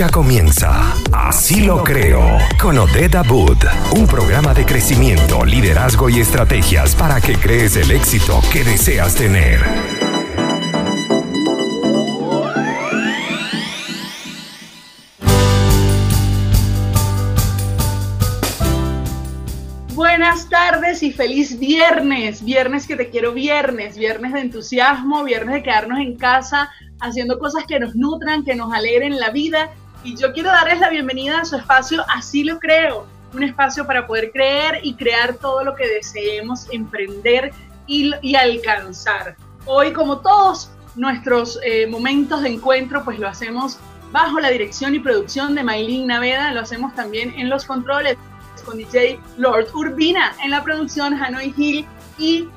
Ya comienza Así lo creo con Odette Abud, un programa de crecimiento, liderazgo y estrategias para que crees el éxito que deseas tener. Buenas tardes y feliz viernes, viernes que te quiero viernes, viernes de entusiasmo, viernes de quedarnos en casa haciendo cosas que nos nutran, que nos alegren la vida. Y yo quiero darles la bienvenida a su espacio, así lo creo, un espacio para poder creer y crear todo lo que deseemos emprender y, alcanzar. Hoy, como todos nuestros eh, momentos de encuentro, pues lo hacemos bajo la dirección y producción de Maylin Naveda, lo hacemos también en los controles con DJ Lord Urbina, en la producción Hanoi Hill y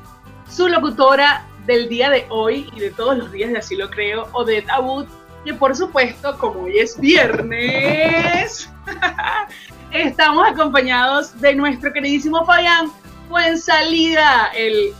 su locutora del día de hoy y de todos los días de Así lo creo, Odette Abud, que por supuesto, como hoy es viernes, estamos acompañados de nuestro queridísimo Fabián Salida, el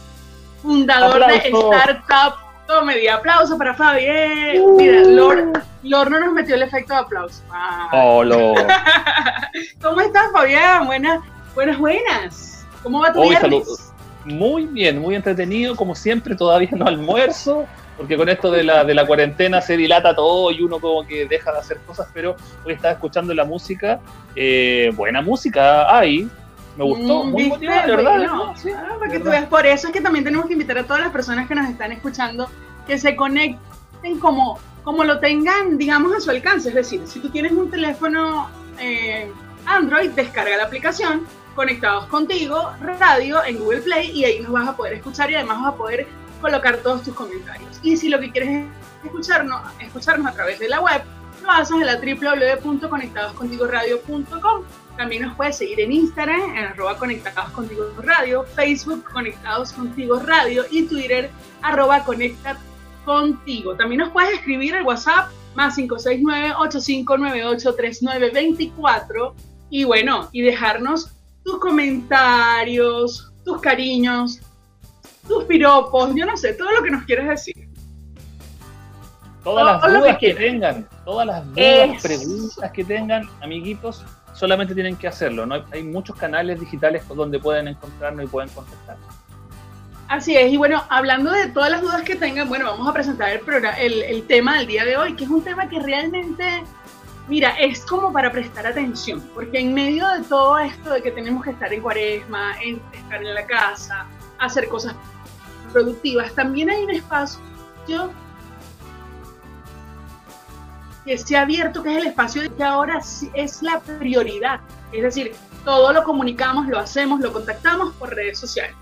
fundador de Startup Comedy. Aplauso para Fabián. Uh. Mira, Lord, Lord, no nos metió el efecto de aplauso. Ah. Oh, ¿Cómo estás, Fabián? Buenas, buenas, buenas. ¿Cómo va tu Hoy viernes? muy bien, muy entretenido, como siempre, todavía no almuerzo, porque con esto de la, de la cuarentena se dilata todo y uno como que deja de hacer cosas, pero hoy estaba escuchando la música, eh, buena música hay, me gustó, mm, muy motivada, ¿verdad? sí, ah, porque tú ves, por eso es que también tenemos que invitar a todas las personas que nos están escuchando que se conecten como, como lo tengan, digamos, a su alcance. Es decir, si tú tienes un teléfono eh, Android, descarga la aplicación conectados contigo, radio en Google Play y ahí nos vas a poder escuchar y además vas a poder colocar todos tus comentarios. Y si lo que quieres es escucharnos, escucharnos a través de la web, lo haces en la www.conectadoscontigoradio.com. También nos puedes seguir en Instagram, en arroba Conectados Contigo Radio, Facebook Conectados Contigo Radio y Twitter arroba Conecta Contigo. También nos puedes escribir al WhatsApp más 569-8598-3924 y bueno, y dejarnos tus comentarios, tus cariños, tus piropos, yo no sé, todo lo que nos quieres decir. Todas las dudas que, tengan, todas las dudas, preguntas que tengan, amiguitos, solamente tienen que hacerlo. ¿no? Hay muchos canales digitales donde pueden encontrarnos y pueden contestar. Así es, y bueno, hablando de todas las dudas que tengan, bueno, vamos a presentar el, programa, el, el tema del día de hoy, que es un tema que realmente Mira, es como para prestar atención, porque en medio de todo esto de que tenemos que estar en cuaresma, en, estar en la casa, hacer cosas productivas, también hay un espacio que se ha abierto, que es el espacio de que ahora es la prioridad. Es decir, todo lo comunicamos, lo hacemos, lo contactamos por redes sociales.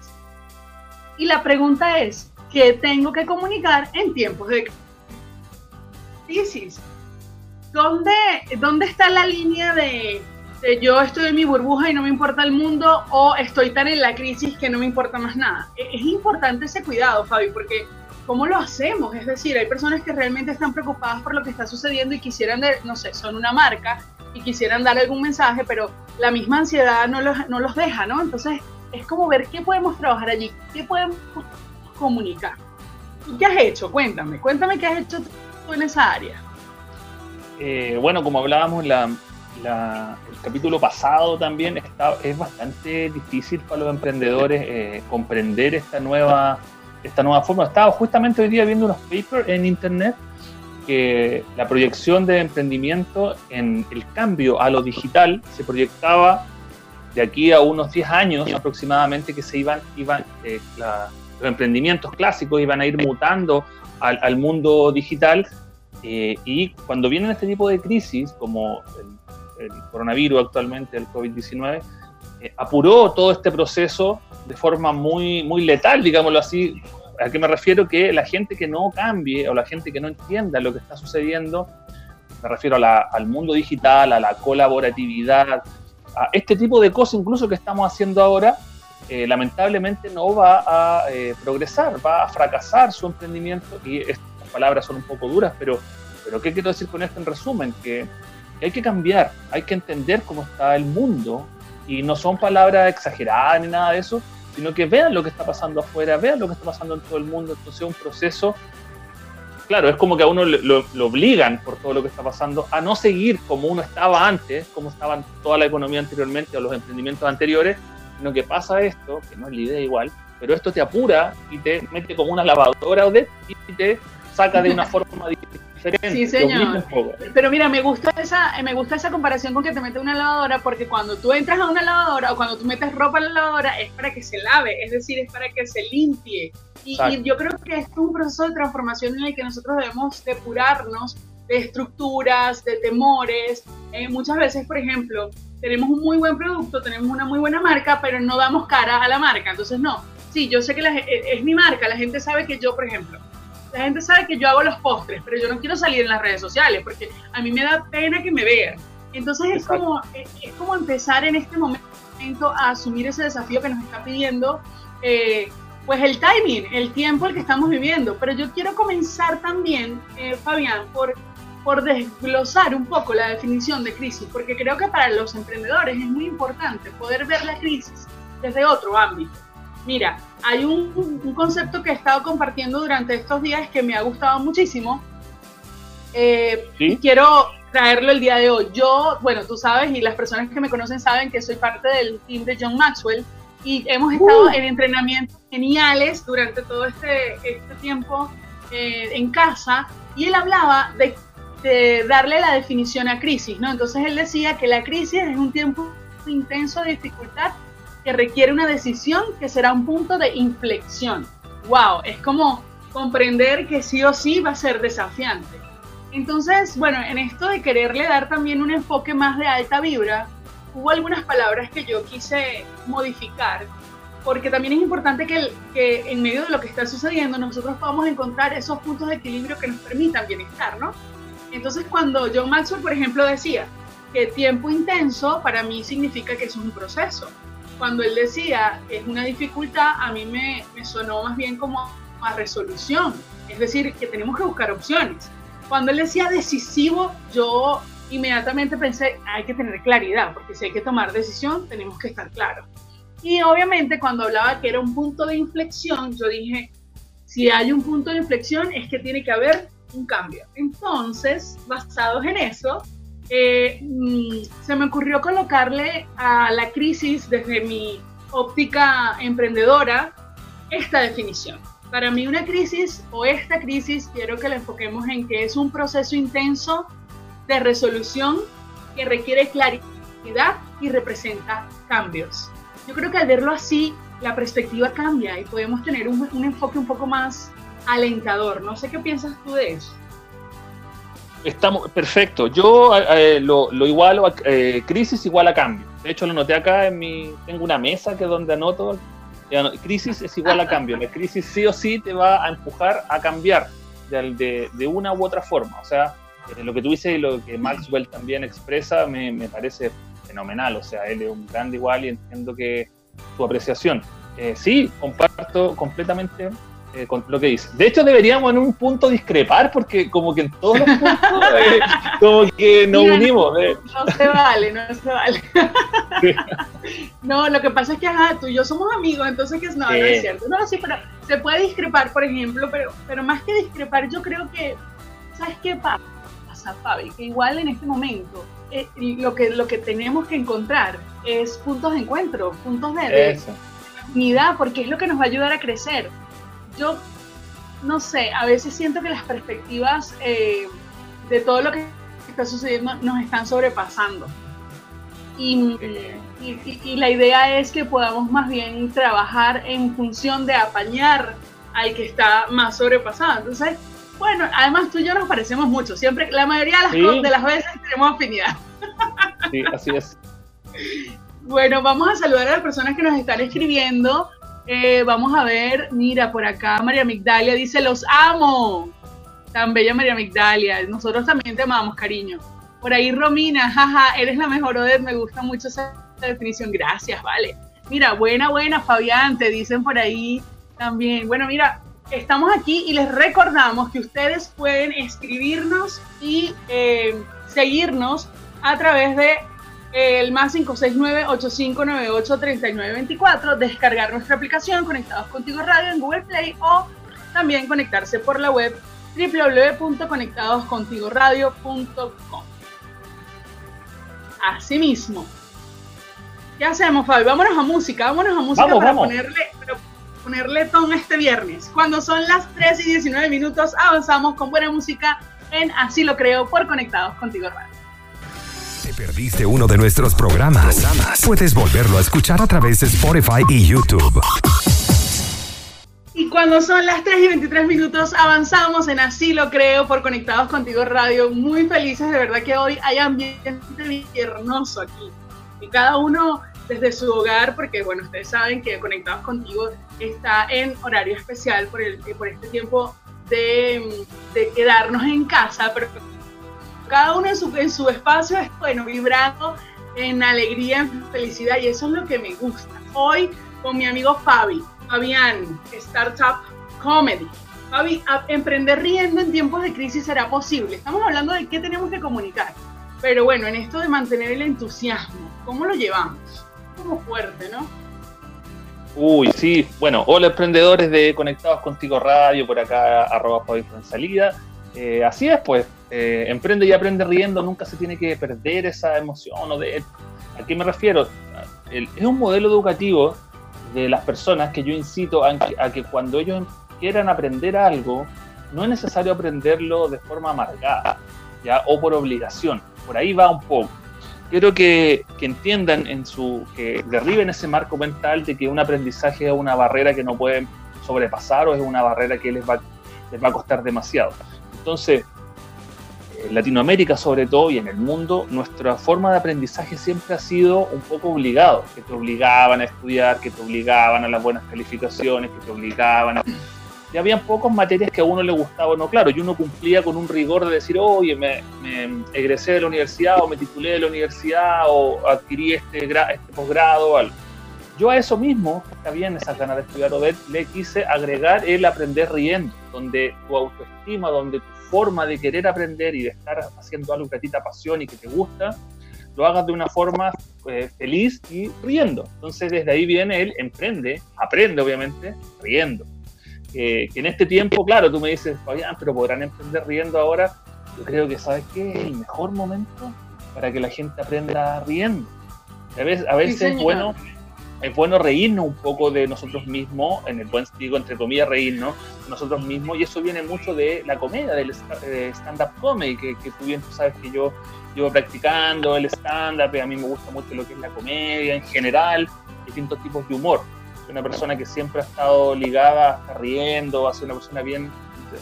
Y la pregunta es, ¿qué tengo que comunicar en tiempos de crisis? ¿dónde, ¿dónde está la línea de, yo estoy en mi burbuja y no me importa el mundo o estoy tan en la crisis que no me importa más nada? E, es importante ese cuidado, Fabi, porque ¿cómo lo hacemos? Es decir, hay personas que realmente están preocupadas por lo que está sucediendo y quisieran, no sé, son una marca y quisieran dar algún mensaje, pero la misma ansiedad no los, no los deja, ¿no? Entonces, es como ver qué podemos trabajar allí, qué podemos comunicar. qué has hecho? Cuéntame, cuéntame qué has hecho tú en esa área. Eh, bueno, como hablábamos en el capítulo pasado también, está, es bastante difícil para los emprendedores eh, comprender esta nueva, esta nueva forma. Estaba justamente hoy día viendo unos papers en internet que la proyección de emprendimiento en el cambio a lo digital se proyectaba de aquí a unos 10 años aproximadamente que se iban, iban eh, los emprendimientos clásicos iban a ir mutando al, al mundo digital eh, y cuando vienen este tipo de crisis, como el, coronavirus actualmente, el COVID-19, eh, apuró todo este proceso de forma muy, muy letal, digámoslo así. ¿A qué me refiero? Que la gente que no cambie o la gente que no entienda lo que está sucediendo, me refiero al mundo digital, a la colaboratividad, a este tipo de cosas incluso que estamos haciendo ahora, eh, lamentablemente no va a progresar, va a fracasar su emprendimiento y palabras son un poco duras, pero, pero ¿qué quiero decir con esto en resumen? Que, hay que cambiar, hay que entender cómo está el mundo y no son palabras exageradas ni nada de eso, sino que vean lo que está pasando afuera, vean lo que está pasando en todo el mundo. Entonces es un proceso claro, es como que a uno lo, obligan por todo lo que está pasando a no seguir como uno estaba antes, como estaba toda la economía anteriormente o los emprendimientos anteriores, sino que pasa esto, que no es la idea igual, pero esto te apura y te mete como una lavadora o de, y te saca de una forma diferente. Sí, señor. Pero mira, me gusta esa, me gusta esa comparación con que te mete una lavadora, porque cuando tú entras a una lavadora o cuando tú metes ropa en la lavadora es para que se lave, es decir, es para que se limpie. Y, yo creo que es un proceso de transformación en el que nosotros debemos depurarnos de estructuras, de temores. Eh, muchas veces, por ejemplo, tenemos un muy buen producto, tenemos una muy buena marca, pero no damos cara a la marca. Entonces, no, sí, yo sé que la, es mi marca, la gente sabe que yo, por ejemplo, la gente sabe que yo hago los postres, pero yo no quiero salir en las redes sociales porque a mí me da pena que me vean. Entonces es como, es, como empezar en este momento a asumir ese desafío que nos está pidiendo, eh, pues el timing, el tiempo el que estamos viviendo. Pero yo quiero comenzar también, eh, Fabián, por, por desglosar un poco la definición de crisis, porque creo que para los emprendedores es muy importante poder ver la crisis desde otro ámbito. Mira, hay un, concepto que he estado compartiendo durante estos días que me ha gustado muchísimo. Eh, y quiero traerlo el día de hoy. Yo, bueno, tú sabes y las personas que me conocen saben que soy parte del team de John Maxwell y hemos estado uh. en entrenamientos geniales durante todo este, este tiempo eh, en casa y él hablaba de, de, darle la definición a crisis, ¿no? Entonces él decía que la crisis es un tiempo intenso de dificultad que requiere una decisión que será un punto de inflexión. ¡Wow! Es como comprender que sí o sí va a ser desafiante. Entonces, bueno, en esto de quererle dar también un enfoque más de alta vibra, hubo algunas palabras que yo quise modificar, porque también es importante que, que en medio de lo que está sucediendo nosotros podamos encontrar esos puntos de equilibrio que nos permitan bienestar, ¿no? Entonces, cuando John Maxwell, por ejemplo, decía que tiempo intenso para mí significa que es un proceso, cuando él decía es una dificultad, a mí me, me sonó más bien como a resolución, es decir, que tenemos que buscar opciones. Cuando él decía decisivo, yo inmediatamente pensé, hay que tener claridad, porque si hay que tomar decisión, tenemos que estar claros. Y obviamente cuando hablaba que era un punto de inflexión, yo dije, si hay un punto de inflexión es que tiene que haber un cambio. Entonces, basados en eso, eh, mm, se me ocurrió colocarle a la crisis desde mi óptica emprendedora esta definición. Para mí una crisis o esta crisis quiero que la enfoquemos en que es un proceso intenso de resolución que requiere claridad y representa cambios. Yo creo que al verlo así, la perspectiva cambia y podemos tener un, un enfoque un poco más alentador. No sé qué piensas tú de eso. Estamos, perfecto. Yo eh, lo, lo, igualo a eh, crisis igual a cambio. De hecho, lo noté acá en mi. Tengo una mesa que es donde anoto. Crisis es igual a cambio. La crisis sí o sí te va a empujar a cambiar de, de, una u otra forma. O sea, eh, lo que tú dices y lo que Maxwell también expresa me, parece fenomenal. O sea, él es un grande igual y entiendo que su apreciación. sí, comparto completamente eh, con lo que dice. De hecho, deberíamos en un punto discrepar, porque como que en todos los puntos, eh, como que nos unimos. Eh. No, se vale, no se vale. no, lo que pasa es que tú y yo somos amigos, entonces que no, no es cierto. No, sí, pero se puede discrepar, por ejemplo, pero, pero más que discrepar, yo creo que, ¿sabes qué pasa, Fabi? Que igual en este momento lo, que, lo que tenemos que encontrar es puntos de encuentro, puntos de, de unidad, porque es lo que nos va a ayudar a crecer yo no sé, a veces siento que las perspectivas eh, de todo lo que está sucediendo nos están sobrepasando. Y, la idea es que podamos más bien trabajar en función de apañar al que está más sobrepasado. Entonces, bueno, además tú y yo nos parecemos mucho. Siempre, la mayoría de las, de las veces tenemos afinidad. Sí, así es. Bueno, vamos a saludar a las personas que nos están escribiendo. Eh, vamos a ver, mira, por acá María Migdalia dice, los amo. Tan bella María Migdalia. Nosotros también te amamos, cariño. Por ahí Romina, jaja, eres la mejor, Odette, me gusta mucho esa definición. Gracias, vale. Mira, buena, buena, Fabián, te dicen por ahí también. Bueno, mira, estamos aquí y les recordamos que ustedes pueden escribirnos y eh, seguirnos a través de el más 569-8598-3924, descargar nuestra aplicación Conectados Contigo Radio en Google Play o también conectarse por la web www.conectadoscontigoradio.com. Asimismo, ¿qué hacemos, Fabi? Vámonos a música, vámonos a música para ponerle ponerle ton este viernes. Cuando son las 3 y 19 minutos, avanzamos con buena música en Así lo creo por Conectados Contigo Radio. ¿Te perdiste uno de nuestros programas? Puedes volverlo a escuchar a través de Spotify y YouTube. Y cuando son las 3 y 23 minutos, avanzamos en Así lo creo por Conectados Contigo Radio. Muy felices de verdad que hoy hay ambiente viernoso aquí. Y cada uno desde su hogar, porque bueno, ustedes saben que Conectados Contigo está en horario especial por, el, por este tiempo de, de quedarnos en casa, pero cada uno en su, en su espacio es bueno, vibrando en alegría, en felicidad, y eso es lo que me gusta. Hoy con mi amigo Fabi, Fabián, Startup Comedy. Fabi, emprender riendo en tiempos de crisis será posible. Estamos hablando de qué tenemos que comunicar. Pero bueno, en esto de mantener el entusiasmo, ¿cómo lo llevamos? Como fuerte, ¿no? Uy, sí. Bueno, hola emprendedores de Conectados Contigo Radio, por acá, arroba Fabi Salida. Eh, así es, pues, eh, emprende y aprende riendo, nunca se tiene que perder esa emoción. De, ¿A qué me refiero? es un modelo educativo de las personas que yo incito a, que cuando ellos quieran aprender algo, no es necesario aprenderlo de forma amargada, ¿ya? O por obligación. Por ahí va un poco. Quiero que, que entiendan en su, que derriben ese marco mental de que un aprendizaje es una barrera que no pueden sobrepasar o es una barrera que les va, les va a costar demasiado. Entonces, en Latinoamérica sobre todo y en el mundo, nuestra forma de aprendizaje siempre ha sido un poco obligado, que te obligaban a estudiar, que te obligaban a las buenas calificaciones, que te obligaban a... Y habían pocas materias que a uno le gustaba no, claro, y uno cumplía con un rigor de decir, oye, me, egresé de la universidad o me titulé de la universidad o adquirí este, este posgrado o algo. Yo a eso mismo, está bien esa ganas de estudiar ODET, le quise agregar el aprender riendo, donde tu autoestima, donde tu forma de querer aprender y de estar haciendo algo que a ti te apasiona y que te gusta, lo hagas de una forma eh, feliz y riendo. Entonces desde ahí viene el emprende, aprende obviamente, riendo. que en este tiempo, claro, tú me dices, Fabián, pero podrán emprender riendo ahora. Yo creo que, ¿sabes qué? Es el mejor momento para que la gente aprenda riendo. A veces, a veces es bueno es bueno reírnos un poco de nosotros mismos, en el buen sentido, entre comillas, reírnos de nosotros mismos, y eso viene mucho de la comedia, del stand-up comedy, que, que, tú bien tú sabes que yo llevo practicando el stand-up, a mí me gusta mucho lo que es la comedia en general, distintos tipos de humor. Soy una persona que siempre ha estado ligada, a estar riendo, a ser una persona bien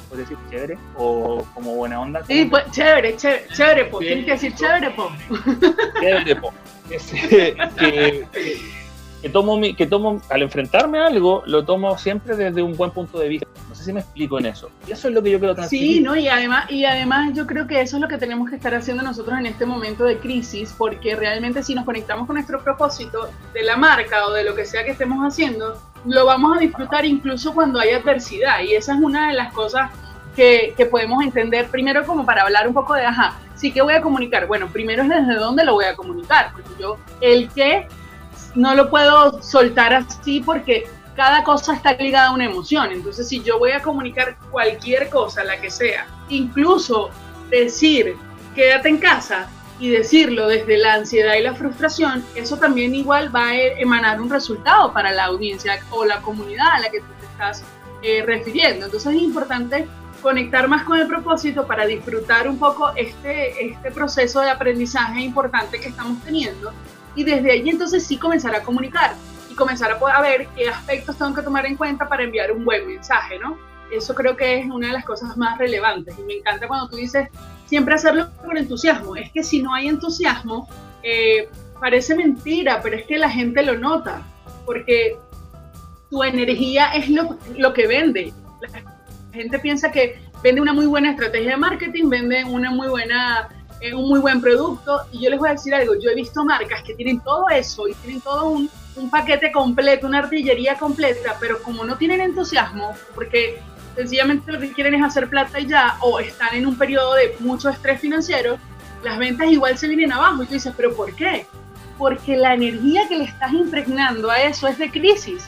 ¿puedes decir chévere? ¿O como buena onda? Sí, pues chévere, chévere, chévere, po. Tienes que decir chévere, po. Chévere, po. que, que tomo, que tomo, al enfrentarme a algo, lo tomo siempre desde un buen punto de vista. No sé si me explico en eso. Y eso es lo que yo quiero transmitir. Sí, ¿no? Y además, y además yo creo que eso es lo que tenemos que estar haciendo nosotros en este momento de crisis, porque realmente si nos conectamos con nuestro propósito de la marca o de lo que sea que estemos haciendo, lo vamos a disfrutar incluso cuando hay adversidad. Y esa es una de las cosas que, que podemos entender primero como para hablar un poco de, ajá, sí que voy a comunicar. Bueno, primero es desde dónde lo voy a comunicar, porque yo, el que no lo puedo soltar así porque cada cosa está ligada a una emoción. Entonces, si yo voy a comunicar cualquier cosa, la que sea, incluso decir quédate en casa y decirlo desde la ansiedad y la frustración, eso también igual va a emanar un resultado para la audiencia o la comunidad a la que tú te estás eh, refiriendo. Entonces es importante conectar más con el propósito para disfrutar un poco este, este proceso de aprendizaje importante que estamos teniendo y desde allí entonces sí comenzar a comunicar y comenzar a, poder, ver qué aspectos tengo que tomar en cuenta para enviar un buen mensaje, ¿no? Eso creo que es una de las cosas más relevantes y me encanta cuando tú dices siempre hacerlo con entusiasmo. Es que si no hay entusiasmo, eh, parece mentira, pero es que la gente lo nota, porque tu energía es lo, lo que vende. La gente piensa que vende una muy buena estrategia de marketing, vende una muy buena es un muy buen producto. Y yo les voy a decir algo, yo he visto marcas que tienen todo eso y tienen todo un, un paquete completo, una artillería completa, pero como no tienen entusiasmo, porque sencillamente lo que quieren es hacer plata y ya, o están en un periodo de mucho estrés financiero, las ventas igual se vienen abajo. Y tú dices, ¿pero por qué? Porque la energía que le estás impregnando a eso es de crisis.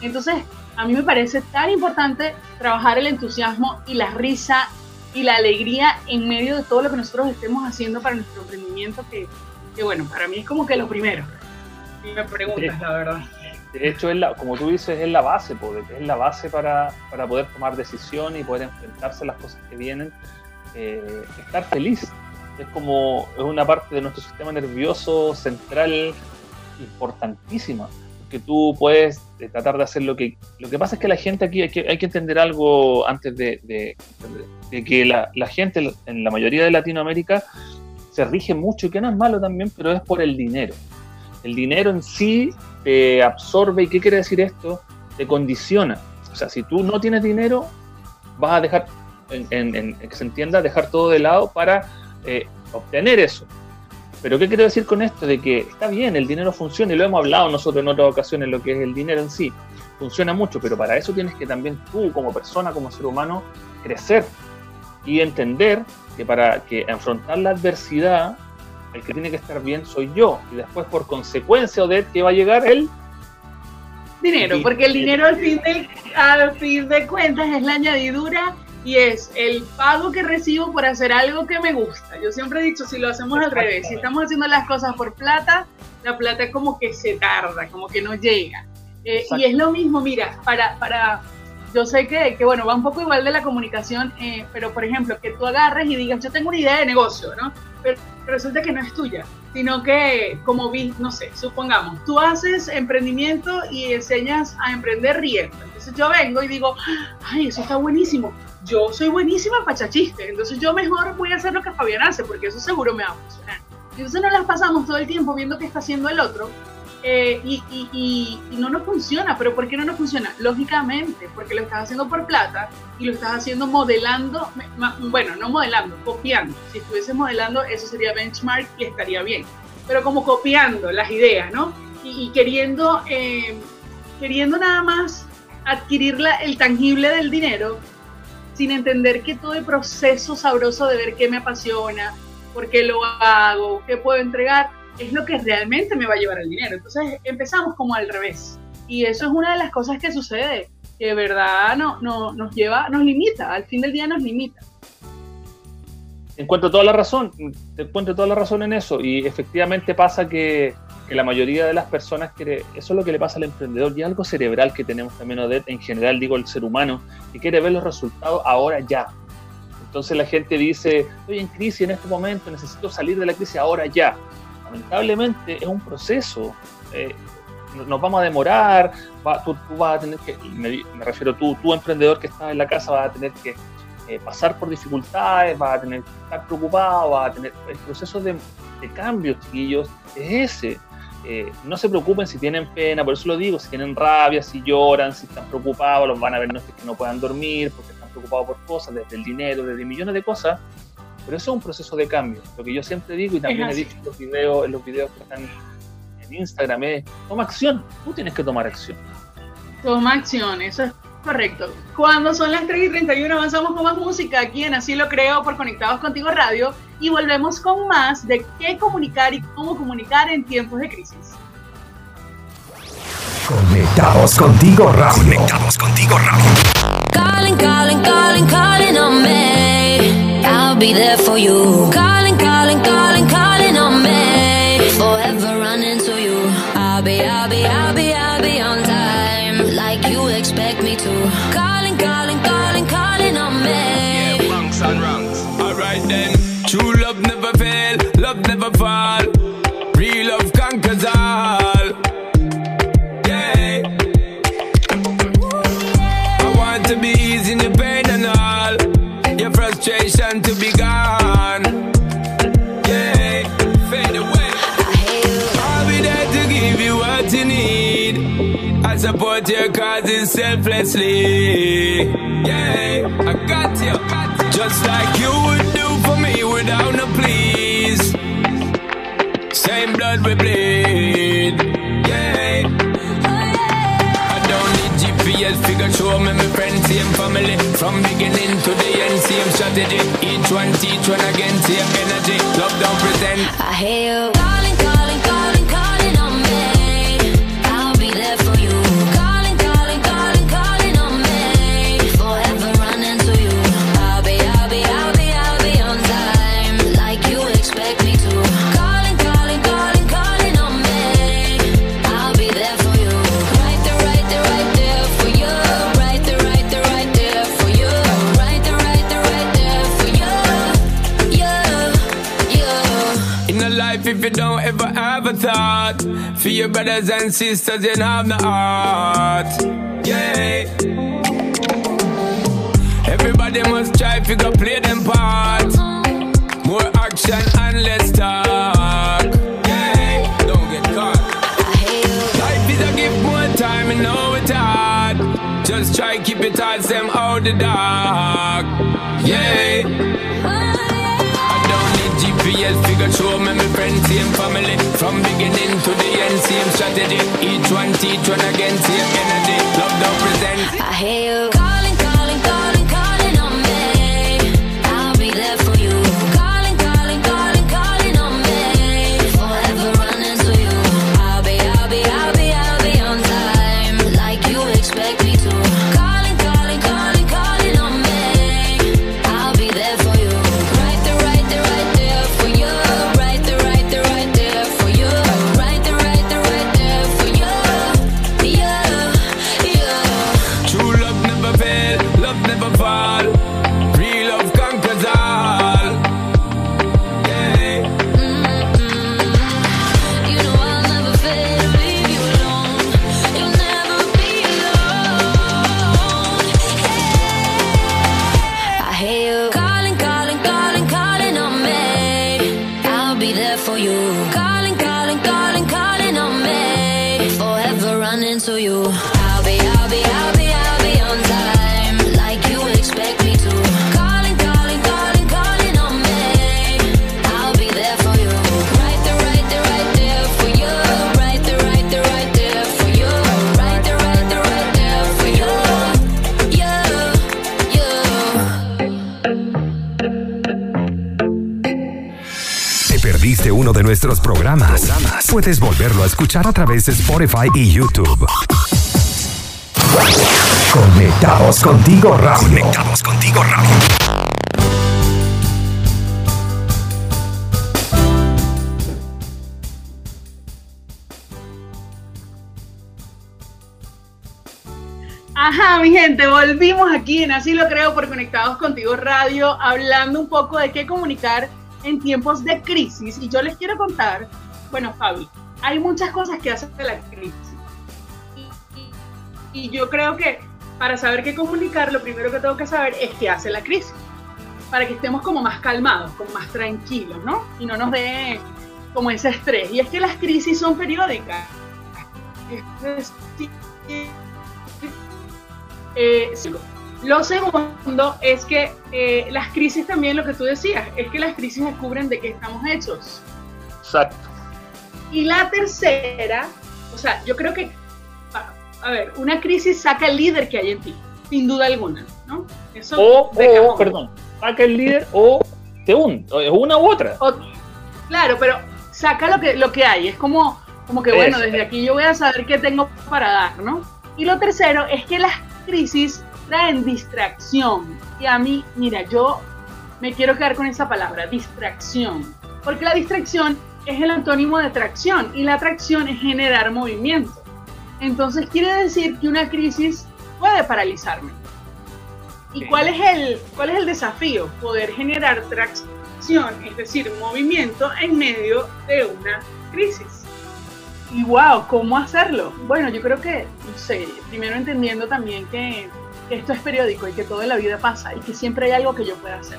Entonces, a mí me parece tan importante trabajar el entusiasmo y la risa y la alegría en medio de todo lo que nosotros estemos haciendo para nuestro emprendimiento, que, que bueno, para mí es como que lo primero. Si me preguntas, la verdad. De hecho, es la, como tú dices, es la base, es la base para, para poder tomar decisiones y poder enfrentarse a las cosas que vienen. Eh, estar feliz. Es como es una parte de nuestro sistema nervioso central importantísima que tú puedes eh, tratar de hacer lo que... Lo que pasa es que la gente aquí, hay que, hay que entender algo antes de, de, que la, la, gente en la mayoría de Latinoamérica se rige mucho, y que no es malo también, pero es por el dinero. El dinero en sí te absorbe, ¿y qué quiere decir esto? Te condiciona. O sea, si tú no tienes dinero, vas a dejar, en, que se entienda, dejar todo de lado para eh, obtener eso. Pero ¿qué quiero decir con esto? De que está bien, el dinero funciona y lo hemos hablado nosotros en otras ocasiones, lo que es el dinero en sí. Funciona mucho, pero para eso tienes que también tú, como persona, como ser humano, crecer y entender que para que afrontar la adversidad, el que tiene que estar bien soy yo. Y después, por consecuencia, de que va a llegar el dinero, porque el dinero al fin, de, al fin de cuentas es la añadidura y es el pago que recibo por hacer algo que me gusta. Yo siempre he dicho, si lo hacemos al revés, si estamos haciendo las cosas por plata, la plata como que se tarda, como que no llega. Eh, y es lo mismo, mira, para, para yo sé que, que, bueno, va un poco igual de la comunicación, eh, pero por ejemplo, que tú agarres y digas, yo tengo una idea de negocio, ¿no? Pero resulta que no es tuya, sino que, como vi, no sé, supongamos, tú haces emprendimiento y enseñas a emprender riendo. Entonces yo vengo y digo, ay, eso está buenísimo, yo soy buenísima para chachiste, entonces yo mejor voy a hacer lo que Fabián hace, porque eso seguro me va a funcionar. Entonces nos las pasamos todo el tiempo viendo qué está haciendo el otro eh, y, no nos funciona. ¿Pero por qué no nos funciona? Lógicamente, porque lo estás haciendo por plata y lo estás haciendo modelando, bueno, no modelando, copiando. Si estuviese modelando, eso sería benchmark y estaría bien. Pero como copiando las ideas, ¿no? Y, queriendo, eh, queriendo nada más adquirir el tangible del dinero sin entender que todo el proceso sabroso de ver qué me apasiona, por qué lo hago, qué puedo entregar, es lo que realmente me va a llevar el dinero. Entonces empezamos como al revés. Y eso es una de las cosas que sucede, que de verdad no, no, nos lleva, nos limita, al fin del día nos limita. Encuentro toda la razón, encuentro toda la razón en eso. Y efectivamente pasa que que la mayoría de las personas quiere, eso es lo que le pasa al emprendedor y algo cerebral que tenemos también Odette, en general digo el ser humano, que quiere ver los resultados ahora ya. Entonces la gente dice, estoy en crisis en este momento, necesito salir de la crisis ahora ya. Lamentablemente es un proceso, eh, nos vamos a demorar, tú, vas a tener que, me, refiero tú, tú emprendedor que estás en la casa vas a tener que eh, pasar por dificultades, vas a tener que estar preocupado, vas a tener el proceso de, de cambio, chiquillos, es ese eh, no se preocupen si tienen pena, por eso lo digo, si tienen rabia, si lloran, si están preocupados, los van a ver noches que no puedan dormir porque están preocupados por cosas, desde el dinero, desde millones de cosas, pero eso es un proceso de cambio. Lo que yo siempre digo y también he dicho en los videos, en los videos que están en Instagram es, toma acción, tú tienes que tomar acción. Toma acción, eso es Correcto. Cuando son las 3 y 31 avanzamos con más música aquí en Así lo creo por Conectados Contigo Radio y volvemos con más de qué comunicar y cómo comunicar en tiempos de crisis. Conectados contigo radio. Conectados contigo radio. Calling, calling, calling, calling on me. I'll be there for you. Calling, calling, calling, to. Causes selflessly. Yeah. I got you. Just like you would do for me without no please. Same blood we bleed. Yeah. I don't need GPS figure show me my friends, same family. From beginning to the end, same strategy. Each one teach one again, same energy. Love don't pretend. I hear you don't ever have a thought for your brothers and sisters, you have the heart. Yeah. Everybody must try to go play them part. More action and less talk. Yeah. Don't get caught. Life is a gift, more time, and know it's hard. Just try keep it hard, them out the dark. Yeah. GPS figure show me my friends, same family. From beginning to the end, same strategy. Each one teach one again, same energy. Love don't present. I hear you Puedes volverlo a escuchar a través de Spotify y YouTube. Conectados contigo radio. Conectados contigo radio. Ajá, mi gente, volvimos aquí en Así lo creo por Conectados Contigo Radio, hablando un poco de qué comunicar en tiempos de crisis. Y yo les quiero contar, bueno, Fabi, hay muchas cosas que hacen de la crisis. Y, yo creo que para saber qué comunicar, lo primero que tengo que saber es qué hace la crisis. Para que estemos como más calmados, como más tranquilos, ¿no? Y no nos dé como ese estrés. Y es que las crisis son periódicas. Eh, lo segundo es que eh, las crisis también, lo que tú decías, es que las crisis descubren de qué estamos hechos. Exacto. Y la tercera, o sea, yo creo que, a, ver, una crisis saca el líder que hay en ti, sin duda alguna, ¿no? Eso O, de o, perdón, saca el líder o te hunde. Es una u otra. O- claro, pero saca lo que, lo que hay, es como, como que, bueno, desde aquí yo voy a saber qué tengo para dar, ¿no? Y lo tercero es que las crisis traen distracción. Y a mí, mira, yo me quiero quedar con esa palabra, distracción. Porque la distracción es el antónimo de atracción y la atracción es generar movimiento. Entonces quiere decir que una crisis puede paralizarme. ¿Y cuál es el, cuál es el desafío? Poder generar tracción, es decir, movimiento en medio de una crisis. Y wow, ¿cómo hacerlo? Bueno, yo creo que, no sé, primero entendiendo también que, que esto es periódico y que todo en la vida pasa y que siempre hay algo que yo pueda hacer.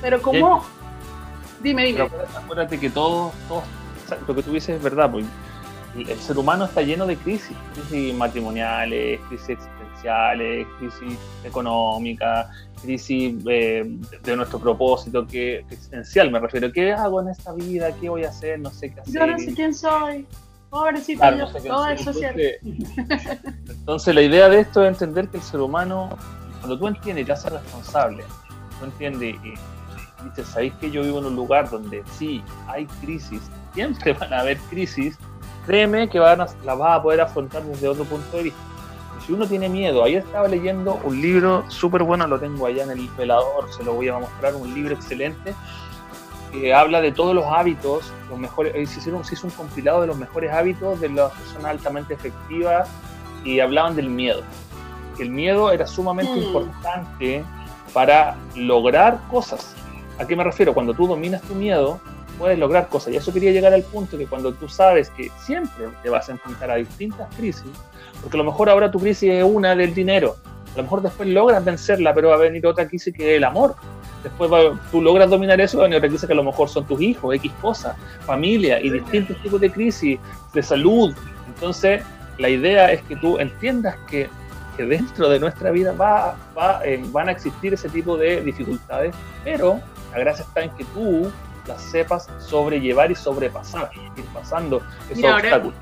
Pero ¿cómo? Dime, dime. Pero acuérdate- que todo, todo, o sea, lo que tú dices es verdad, porque el, ser humano está lleno de crisis, crisis matrimoniales, crisis existenciales, crisis económicas, crisis eh, de, nuestro propósito, que existencial me refiero. ¿Qué hago en esta vida? ¿Qué voy a hacer? No sé qué hacer. Yo no sé quién soy. Pobrecito Claro, yo. no sé quién todo soy. eso es cierto. entonces, entonces, la idea de esto es entender que el ser humano, cuando tú entiendes y te haces responsable, tú entiendes y dices, ¿sabéis que yo vivo en un lugar donde sí hay crisis? Siempre van a haber crisis. Créeme que van a, las vas a poder afrontar desde otro punto de vista. Y si uno tiene miedo, ayer estaba leyendo un libro súper bueno, lo tengo allá en el velador, se lo voy a mostrar, un libro excelente que habla de todos los hábitos, los mejores, eh, se, hicieron, se hizo un compilado de los mejores hábitos de las personas altamente efectivas y hablaban del miedo. El miedo era sumamente Mm. importante para lograr cosas. ¿A qué me refiero? Cuando tú dominas tu miedo, puedes lograr cosas. Y eso quería llegar al punto que cuando tú sabes que siempre te vas a enfrentar a distintas crisis, porque a lo mejor ahora tu crisis es una del dinero, a lo mejor después logras vencerla, pero va a venir otra crisis que es el amor. Después va- tú logras dominar eso, va a venir otra crisis que a lo mejor son tus hijos, X cosas, familia y distintos tipos de crisis, de salud. Entonces, la idea es que tú entiendas que, que dentro de nuestra vida va, va, eh, van a existir ese tipo de dificultades, pero la gracia está en que tú las sepas sobrellevar y sobrepasar, ir pasando esos Mira, ahora- obstáculos.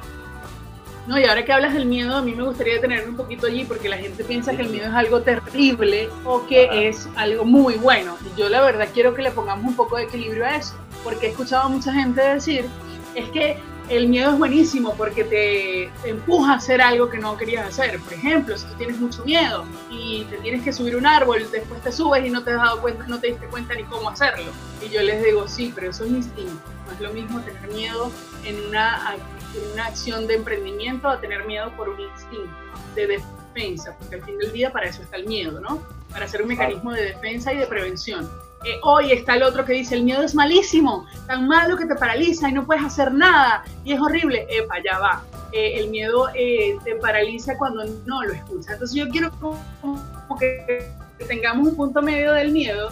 No, y ahora que hablas del miedo, a mí me gustaría detenerme un poquito allí porque la gente piensa que el miedo es algo terrible o que Ajá. es algo muy bueno. Y yo la verdad quiero que le pongamos un poco de equilibrio a eso, porque he escuchado a mucha gente decir, es que el miedo es buenísimo porque te, te empuja a hacer algo que no querías hacer. Por ejemplo, si tú tienes mucho miedo y te tienes que subir un árbol, después te subes y no te has dado cuenta, no te diste cuenta ni cómo hacerlo. Y yo les digo, sí, pero eso es instinto. No es lo mismo tener miedo en una, en una acción de emprendimiento a tener miedo por un instinto de defensa, porque al fin del día para eso está el miedo, ¿no? Para ser un mecanismo de defensa y de prevención. Hoy está el otro que dice, el miedo es malísimo, tan malo que te paraliza y no puedes hacer nada y es horrible. Epa, ya va. Eh, el miedo eh, te paraliza cuando no lo escuchas. Entonces yo quiero como que tengamos un punto medio del miedo.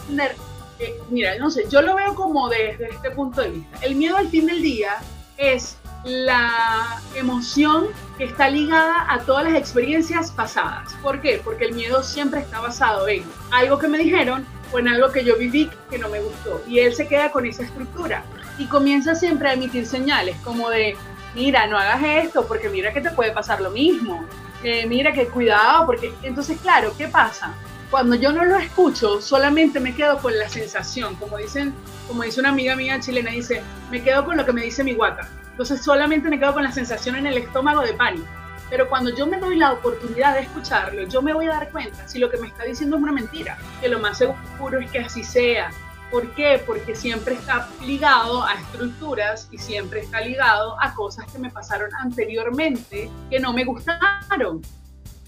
mira, no sé, yo lo veo como desde este punto de vista. El miedo al fin del día es la emoción que está ligada a todas las experiencias pasadas. ¿Por qué? Porque el miedo siempre está basado en algo que me dijeron o en algo que yo viví que no me gustó. Y él se queda con esa estructura y comienza siempre a emitir señales como de, mira, no hagas esto porque mira que te puede pasar lo mismo. Eh, mira que cuidado porque entonces, claro, ¿qué pasa? Cuando yo no lo escucho, solamente me quedo con la sensación, como dicen, como dice una amiga mía chilena, dice, me quedo con lo que me dice mi guata. Entonces solamente me quedo con la sensación en el estómago de pánico. Pero cuando yo me doy la oportunidad de escucharlo, yo me voy a dar cuenta si lo que me está diciendo es una mentira, que lo más seguro es que así sea. ¿Por qué? Porque siempre está ligado a estructuras y siempre está ligado a cosas que me pasaron anteriormente que no me gustaron.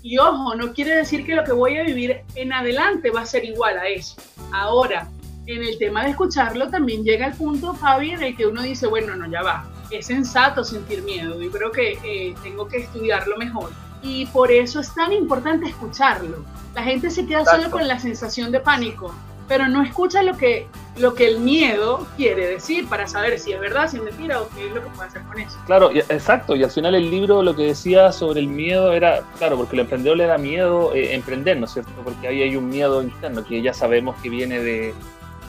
Y ojo, no quiere decir que lo que voy a vivir en adelante va a ser igual a eso. Ahora, en el tema de escucharlo también llega el punto, Fabi, en el que uno dice, bueno, no, ya va. Es sensato sentir miedo. Yo creo que eh, tengo que estudiarlo mejor. Y por eso es tan importante escucharlo. La gente se queda solo con la sensación de pánico, pero no escucha lo que, lo que el miedo quiere decir para saber si es verdad, si es mentira o qué es lo que puede hacer con eso. Claro, exacto. Y al final el libro lo que decía sobre el miedo era, claro, porque el emprendedor le da miedo eh, emprender, ¿no es cierto? Porque ahí hay un miedo interno que ya sabemos que viene de,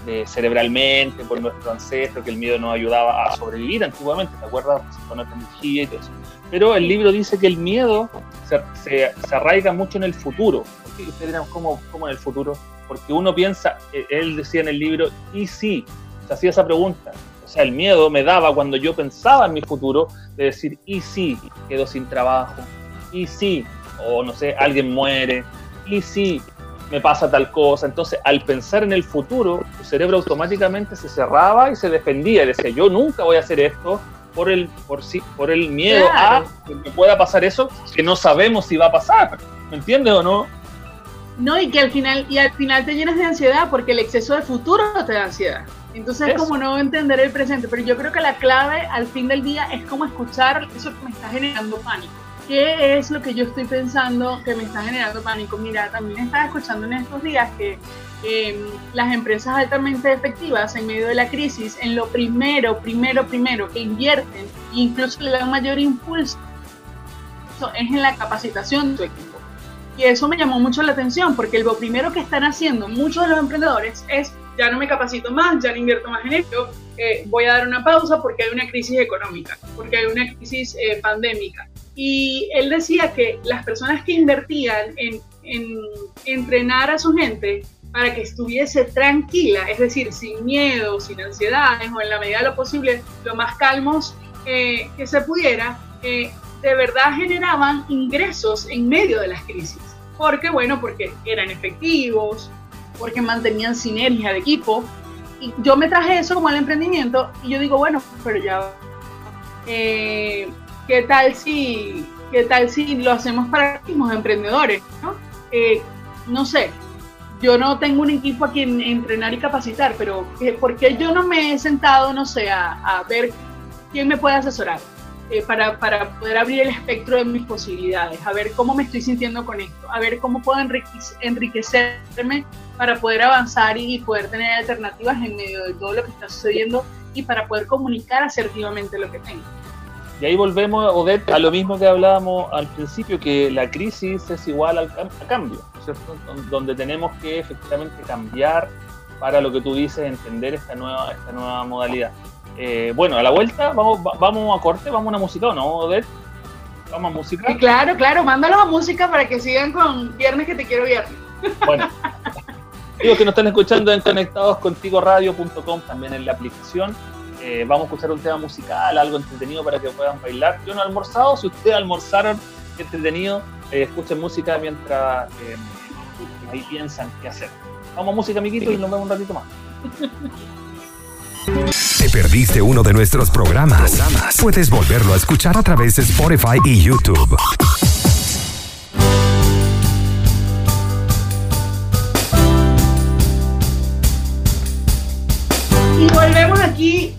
de cerebralmente, por nuestro ancestro, que el miedo nos ayudaba a sobrevivir antiguamente, ¿te acuerdas? Con nuestra energía y todo eso. Pero el libro dice que el miedo se, arraiga mucho en el futuro. Ustedes ¿cómo, ¿cómo en el futuro? Porque uno piensa, eh, él decía en el libro, y sí, se hacía esa pregunta. O sea, el miedo me daba cuando yo pensaba en mi futuro de decir, y sí, quedo sin trabajo, y sí, o no sé, alguien muere, y sí, me pasa tal cosa. Entonces, al pensar en el futuro, tu cerebro automáticamente se cerraba y se defendía. Y decía, yo nunca voy a hacer esto por el, por, sí, por el miedo Claro. a que me pueda pasar eso que no sabemos si va a pasar. ¿Me entiendes o no? No, y que al final, y al final te llenas de ansiedad porque el exceso de futuro te da ansiedad. Entonces es como no entender el presente. Pero yo creo que la clave al fin del día es como escuchar eso que me está generando pánico. ¿Qué es lo que yo estoy pensando que me está generando pánico? Mira, también estaba escuchando en estos días que eh, las empresas altamente efectivas en medio de la crisis, en lo primero, primero, primero que invierten, incluso le dan mayor impulso, es en la capacitación de su equipo. Y eso me llamó mucho la atención porque lo primero que están haciendo muchos de los emprendedores es ya no me capacito más, ya no invierto más en esto, eh, voy a dar una pausa porque hay una crisis económica, porque hay una crisis eh, pandémica. Y él decía que las personas que invertían en, en entrenar a su gente para que estuviese tranquila, es decir, sin miedo, sin ansiedades o en la medida de lo posible, lo más calmos eh, que se pudiera, de verdad generaban ingresos en medio de las crisis. Porque, bueno, porque eran efectivos, porque mantenían sinergia de equipo. Y yo me traje eso como al emprendimiento y yo digo, bueno, pero ya, eh, ¿qué tal si, qué tal si lo hacemos para los mismos emprendedores? ¿no? Eh, no sé, yo no tengo un equipo a quien entrenar y capacitar, pero eh, ¿por qué yo no me he sentado, no sé, a, a ver quién me puede asesorar? Eh, para, para poder abrir el espectro de mis posibilidades, a ver cómo me estoy sintiendo con esto, a ver cómo puedo enriquec- enriquecerme para poder avanzar y poder tener alternativas en medio de todo lo que está sucediendo y para poder comunicar asertivamente lo que tengo. Y ahí volvemos, Odette, a lo mismo que hablábamos al principio, que la crisis es igual al a cambio, ¿cierto? Don- Donde tenemos que efectivamente cambiar para lo que tú dices, entender esta nueva, esta nueva modalidad. Eh, bueno, a la vuelta, vamos, va- vamos a corte, vamos a una música, ¿o no, Odette? Vamos a música. Y claro, claro, mándalos a música para que sigan con Viernes que te quiero viernes. Bueno, digo que nos están escuchando en conectadoscontigoradio.com, también en la aplicación. Eh, vamos a escuchar un tema musical, algo entretenido para que puedan bailar. Yo no he almorzado, si ustedes almorzaron, entretenido, eh, escuchen música mientras eh, ahí piensan qué hacer. Vamos a música, amiguitos, y nos vemos un ratito más. ¿Te perdiste uno de nuestros programas? Puedes volverlo a escuchar a través de Spotify y YouTube. Y volvemos aquí,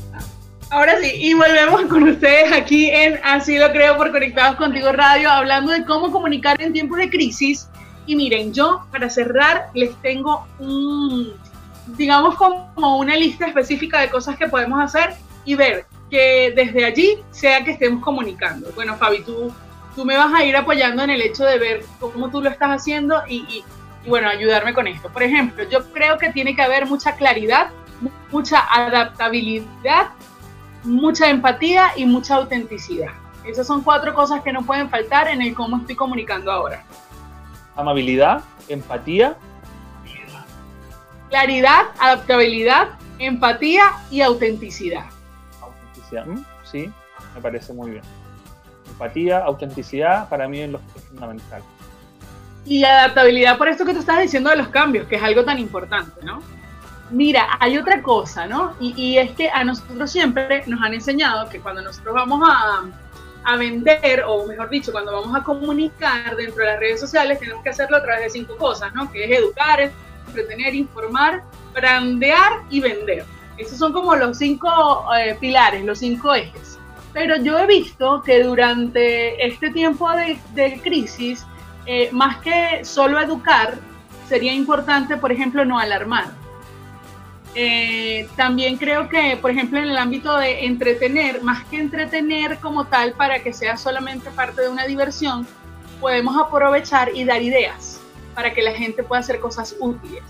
ahora sí, y volvemos con ustedes aquí en Así lo creo por Conectados Contigo Radio, hablando de cómo comunicar en tiempos de crisis. Y miren, yo para cerrar les tengo un, digamos como una lista específica de cosas que podemos hacer y ver que desde allí sea que estemos comunicando. Bueno, Fabi, tú, tú me vas a ir apoyando en el hecho de ver cómo tú lo estás haciendo y, y, y bueno, ayudarme con esto. Por ejemplo, yo creo que tiene que haber mucha claridad mucha adaptabilidad, mucha empatía y mucha autenticidad. Esas son cuatro cosas que no pueden faltar en el cómo estoy comunicando ahora. Amabilidad, empatía, Claridad, adaptabilidad, empatía y autenticidad. autenticidad. ¿Mm? Sí, me parece muy bien. Empatía, autenticidad, para mí es lo fundamental. Y adaptabilidad por esto que tú estás diciendo de los cambios, que es algo tan importante, ¿no? Mira, hay otra cosa, ¿no? Y, y es que a nosotros siempre nos han enseñado que cuando nosotros vamos a, a vender, o mejor dicho, cuando vamos a comunicar dentro de las redes sociales, tenemos que hacerlo a través de cinco cosas, ¿no? Que es educar, entretener, informar, brandear y vender. Esos son como los cinco eh, pilares, los cinco ejes. Pero yo he visto que durante este tiempo de, crisis, eh, más que solo educar, sería importante, por ejemplo, no alarmar. Eh, también creo que, por ejemplo, en el ámbito de entretener, más que entretener como tal para que sea solamente parte de una diversión, podemos aprovechar y dar ideas para que la gente pueda hacer cosas útiles.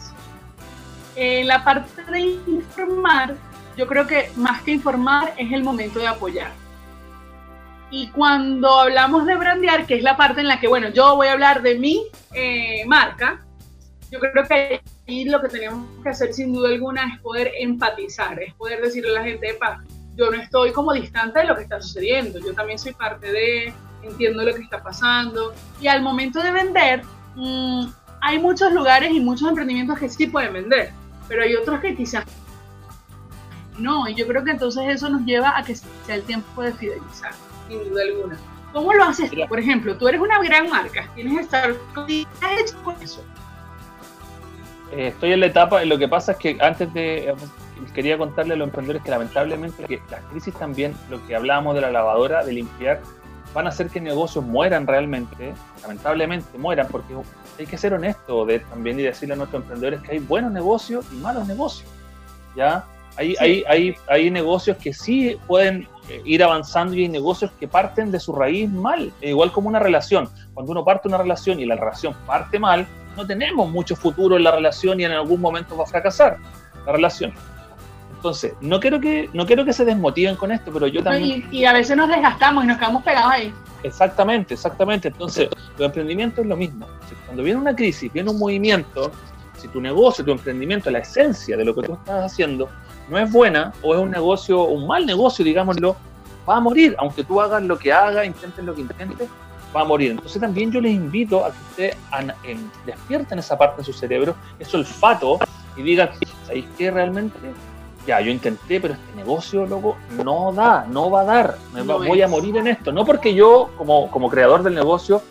En la parte de informar, yo creo que más que informar es el momento de apoyar. Y cuando hablamos de brandear, que es la parte en la que, bueno, yo voy a hablar de mi eh, marca, yo creo que ahí lo que tenemos que hacer sin duda alguna es poder empatizar, es poder decirle a la gente, Epa, yo no estoy como distante de lo que está sucediendo, yo también soy parte de, entiendo lo que está pasando. Y al momento de vender, mmm, hay muchos lugares y muchos emprendimientos que sí pueden vender, pero hay otros que quizás no, y yo creo que entonces eso nos lleva a que sea el tiempo de fidelizar, sin duda alguna. ¿Cómo lo haces tú? Por ejemplo, tú eres una gran marca, tienes estar ¿qué has hecho con eso? Eh, estoy en la etapa, lo que pasa es que antes de, eh, quería contarle a los emprendedores que lamentablemente que las crisis también, lo que hablábamos de la lavadora, de limpiar, van a hacer que negocios mueran realmente, lamentablemente mueran, porque hay que ser honesto de, también y decirle a nuestros emprendedores que hay buenos negocios y malos negocios. ¿ya? Hay, sí. hay, hay, hay negocios que sí pueden eh, ir avanzando y hay negocios que parten de su raíz mal, e igual como una relación. Cuando uno parte una relación y la relación parte mal, no tenemos mucho futuro en la relación y en algún momento va a fracasar la relación. Entonces, no quiero que, no quiero que se desmotiven con esto, pero yo también... Y, y, a veces nos desgastamos y nos quedamos pegados ahí. Exactamente, exactamente. Entonces, los emprendimientos es lo mismo. Cuando viene una crisis, viene un movimiento, si tu negocio, tu emprendimiento, la esencia de lo que tú estás haciendo no es buena o es un negocio, un mal negocio, digámoslo, va a morir. Aunque tú hagas lo que hagas, intentes lo que intentes, va a morir. Entonces también yo les invito a que ustedes eh, despierten esa parte de su cerebro, ese olfato, y digan, ¿sabéis qué realmente? Ya, yo intenté, pero este negocio, loco, no da, no va a dar. Me no voy a morir en esto. No porque yo, como, como creador del negocio,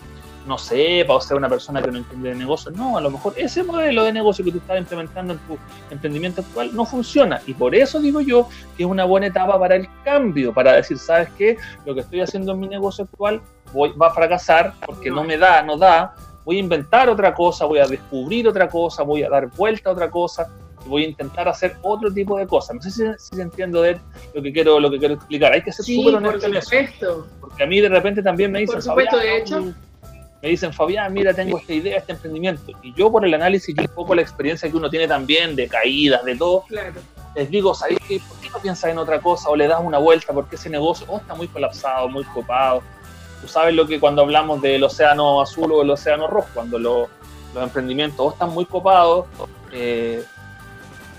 no sepa o sea una persona que no entiende de negocio. No, a lo mejor ese modelo de negocio que tú estás implementando en tu emprendimiento actual no funciona. Y por eso digo yo que es una buena etapa para el cambio, para decir, ¿sabes qué? Lo que estoy haciendo en mi negocio actual voy, va a fracasar porque no me da, no da. Voy a inventar otra cosa, voy a descubrir otra cosa, voy a dar vuelta a otra cosa voy a intentar hacer otro tipo de cosas. No sé si, si entiendo de lo que quiero, lo que quiero explicar. Hay que ser Sí, súper por honesto en eso. supuesto. Porque a mí de repente también me dicen, Por supuesto, "Fabián, de hecho. me dicen, Fabián, mira, tengo esta idea, este emprendimiento. Y yo por el análisis y un poco la experiencia que uno tiene también de caídas, de todo, Claro. les digo, ¿sabéis qué? ¿Por qué no piensas en otra cosa o le das una vuelta? Porque ese negocio oh, está muy colapsado, muy copado. Tú sabes lo que cuando hablamos del océano azul o del océano rojo, cuando lo- los emprendimientos oh, están muy copados, eh,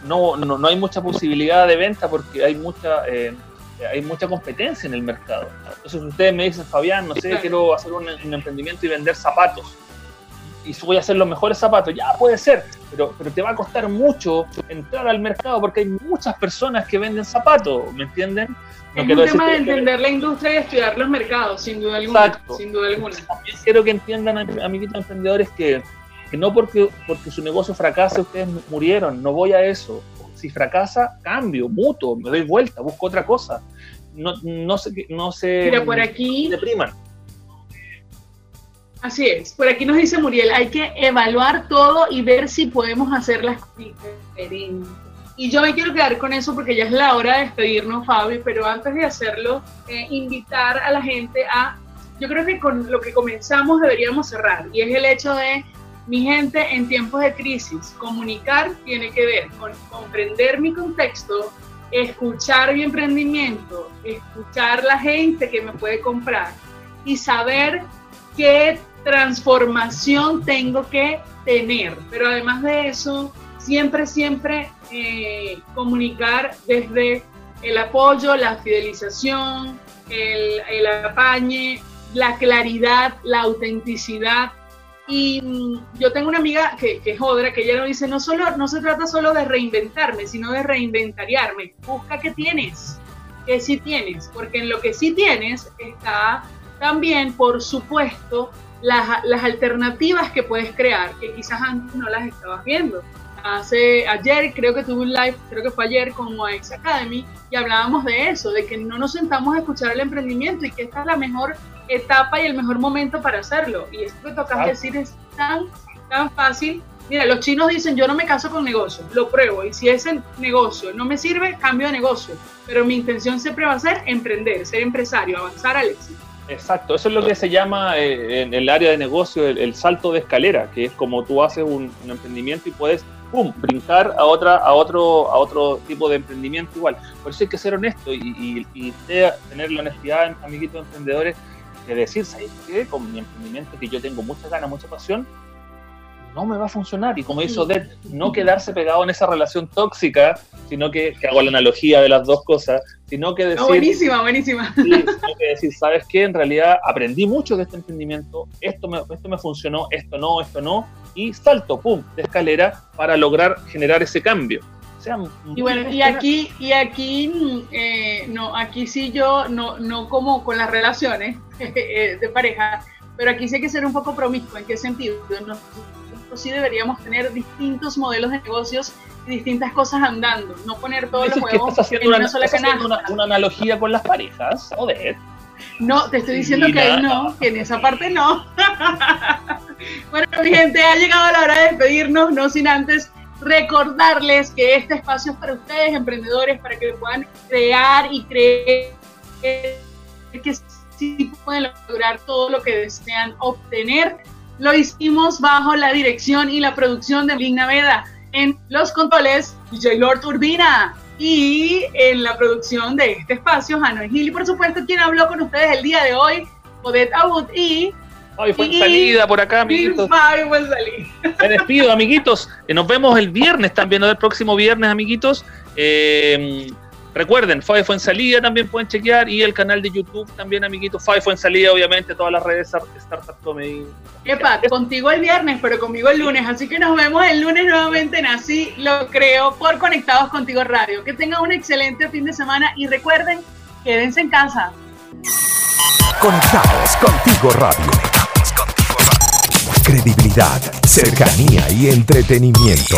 no, no, no hay mucha posibilidad de venta porque hay mucha... eh, hay mucha competencia en el mercado. Entonces ustedes me dicen, Fabián, no sé, quiero hacer un, un emprendimiento y vender zapatos. Y voy a hacer los mejores zapatos. Ya puede ser, pero, pero te va a costar mucho entrar al mercado porque hay muchas personas que venden zapatos, ¿me entienden? No es un tema de que- entender la industria y estudiar los mercados, sin duda alguna. Exacto. Sin duda alguna. También quiero que entiendan, am- amiguitos emprendedores, que, que no porque, porque su negocio fracase ustedes murieron, no voy a eso. Si fracasa, cambio, mutuo, me doy vuelta, busco otra cosa. No, no se, no se Mira, por aquí, depriman. así es, por aquí nos dice Muriel, hay que evaluar todo y ver si podemos hacer las diferentes. Y yo me quiero quedar con eso porque ya es la hora de despedirnos, Fabi, pero antes de hacerlo, eh, invitar a la gente a, yo creo que con lo que comenzamos deberíamos cerrar, y es el hecho de, mi gente, en tiempos de crisis, comunicar tiene que ver con comprender mi contexto, escuchar mi emprendimiento, escuchar la gente que me puede comprar y saber qué transformación tengo que tener. Pero además de eso, siempre, siempre eh, comunicar desde el apoyo, la fidelización, el, el apañe, la claridad, la autenticidad. Y mm, yo tengo una amiga que, que es Odra, que ella nos dice, no, solo, no se trata solo de reinventarme, sino de reinventariarme. Busca qué tienes, qué sí tienes, porque en lo que sí tienes está también, por supuesto, las, las alternativas que puedes crear, que quizás antes no las estabas viendo. Hace, ayer creo que tuve un live, creo que fue ayer con X Academy, y hablábamos de eso, de que no nos sentamos a escuchar el emprendimiento y que esta es la mejor etapa y el mejor momento para hacerlo. Y esto que tocas Claro. decir es tan, tan fácil. Mira, los chinos dicen, yo no me caso con negocio, lo pruebo, y si ese negocio no me sirve, cambio de negocio. Pero mi intención siempre va a ser emprender, ser empresario, avanzar al éxito. Exacto, eso es lo que se llama eh, en el área de negocio el, el salto de escalera, que es como tú haces un, un emprendimiento y puedes pum, brincar a otra, a otro, a otro tipo de emprendimiento igual. Por eso hay que ser honesto y, y- y te- tener la honestidad, amiguitos emprendedores, de decir, ¿sabes qué? Con mi emprendimiento que yo tengo muchas ganas, mucha pasión, no me va a funcionar. Y como hizo Odette, no quedarse pegado en esa relación tóxica, sino que, que hago la analogía de las dos cosas, sino que decir, No, buenísima, buenísima. Sí, que decir, ¿sabes qué? En realidad aprendí mucho de este emprendimiento, esto me, esto me funcionó, esto no, esto no, y salto, pum, de escalera para lograr generar ese cambio. Sea, Y bueno, y aquí, y aquí, eh, no, aquí sí yo, no, no como con las relaciones eh, de pareja, pero aquí sí hay que ser un poco promiscuo. ¿En qué sentido? Nosotros sí deberíamos tener distintos modelos de negocios y distintas cosas andando, no poner todos los huevos estás haciendo, en una, una sola estás haciendo una, una analogía con las parejas, joder. No, te estoy diciendo que ahí no, que en esa parte no. bueno, mi gente, ha llegado la hora de despedirnos, no sin antes recordarles que este espacio es para ustedes, emprendedores, para que puedan crear y creer que sí pueden lograr todo lo que desean obtener. Lo hicimos bajo la dirección y la producción de Lina Veda. En los controles, DJ Lord Urbina. Y en la producción de este espacio, Hanoi Gil. Y por supuesto, quien habló con ustedes el día de hoy, Odette Abud y Ay, fue Y- salida por acá, amiguitos. Me despido, amiguitos. Eh, Nos vemos el viernes también, ¿no? El próximo viernes, amiguitos. Eh, recuerden, Fabi fue en salida, también pueden chequear. Y el canal de YouTube también, amiguitos. Fabi fue en salida, obviamente, todas las redes Start- Startup Comedy. Epa, contigo el viernes, pero conmigo el lunes. Así que nos vemos el lunes nuevamente en Así Lo Creo por Conectados Contigo Radio. Que tengan un excelente fin de semana y recuerden, quédense en casa. Conectados contigo radio. Conectados contigo radio. Credibilidad, cercanía y entretenimiento.